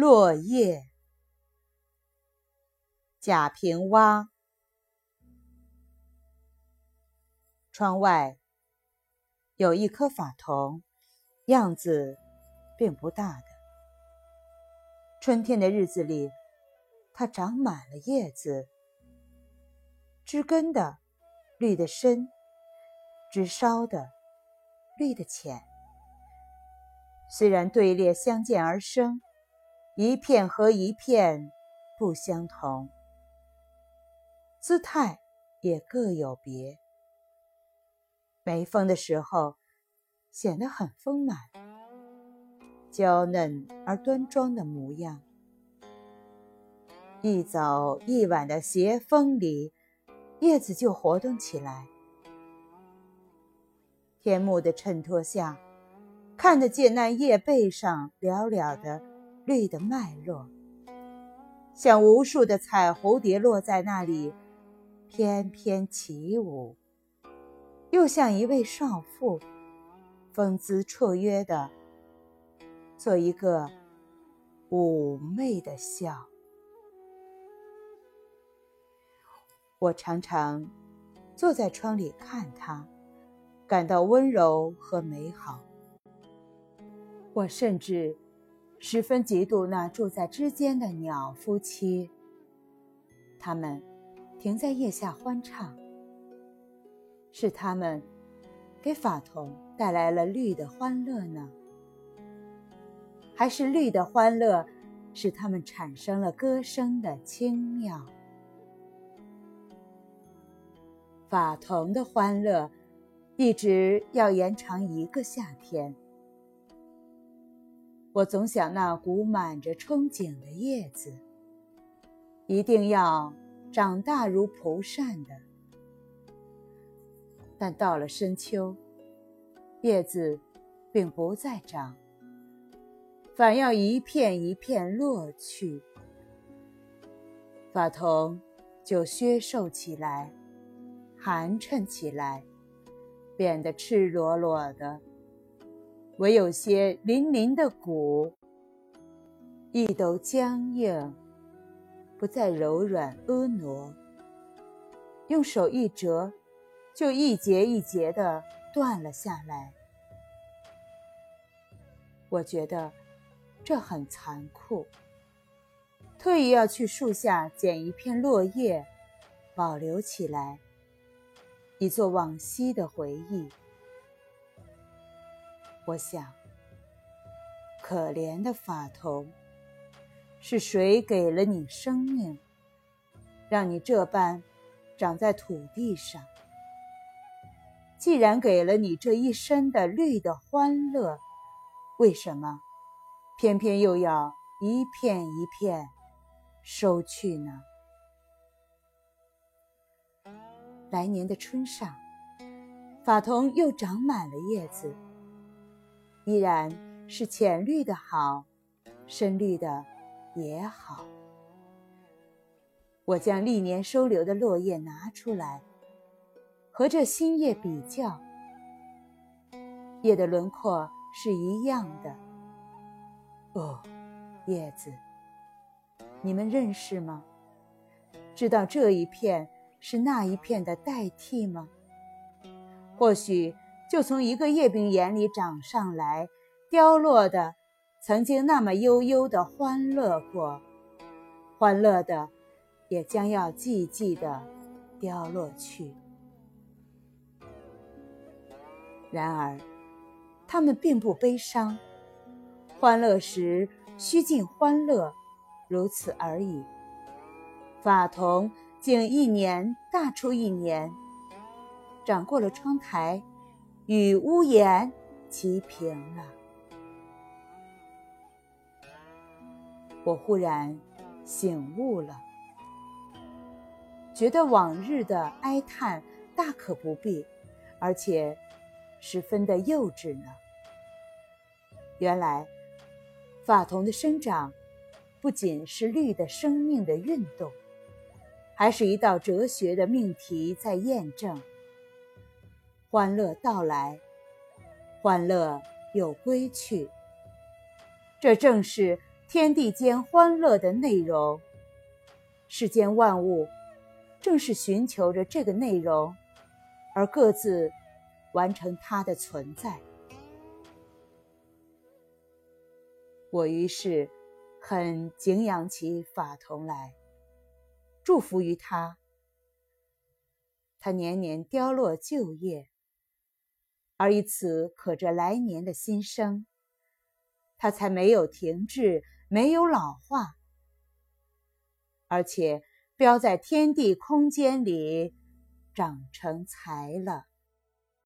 落叶。贾平凹。窗外有一棵法桐，样子并不大的。春天的日子里，它长满了叶子，枝根的绿的深，枝梢的绿的浅。虽然队列相间而生，一片和一片不相同，姿态也各有别。没风的时候，显得很丰满、娇嫩而端庄的模样；一早一晚的斜风里，叶子就活动起来。天幕的衬托下。看得见那叶背上寥寥的绿的脉络，像无数的彩蝴蝶落在那里，翩翩起舞；又像一位少妇，风姿绰约的做一个妩媚的笑。我常常坐在窗里看她，感到温柔和美好。我甚至十分嫉妒那住在枝间的鸟夫妻。他们停在叶下欢唱，是他们给法桐带来了绿的欢乐呢，还是绿的欢乐使他们产生了歌声的轻妙？法桐的欢乐一直要延长一个夏天。我总想那鼓满着憧憬的叶子，一定要长大如蒲扇的。但到了深秋，叶子并不再长，反要一片一片落去，法桐就削瘦起来，寒碜起来，变得赤裸裸的。唯有些粼粼的骨，亦都僵硬，不再柔软婀娜。用手一折，就一节一节的断了下来。我觉得这很残酷，特意要去树下捡一片落叶，保留起来，以作往昔的回忆。我想，可怜的法桐，是谁给了你生命，让你这般长在土地上？既然给了你这一身的绿的欢乐，为什么偏偏又要一片一片收去呢？来年的春上，法桐又长满了叶子。依然是浅绿的好，深绿的也好。我将历年收留的落叶拿出来，和这新叶比较，叶的轮廓是一样的。哦，叶子，你们认识吗？知道这一片是那一片的代替吗？或许。就从一个叶柄眼里长上来，凋落的，曾经那么悠悠的欢乐过，欢乐的，也将要寂寂的凋落去。然而，他们并不悲伤，欢乐时须尽欢乐，如此而已。法桐竟一年大出一年，长过了窗台。与屋檐齐平了。我忽然醒悟了，觉得往日的哀叹大可不必，而且十分的幼稚呢。原来，法桐的生长不仅是绿的生命的运动，还是一道哲学的命题在验证。欢乐到来，欢乐又归去。这正是天地间欢乐的内容。世间万物正是寻求着这个内容，而各自完成它的存在。我于是很敬仰起法桐来，祝福于他。他年年凋落旧叶，而以此可这来年的新生。他才没有停滞，没有老化，而且标在天地空间里长成才了。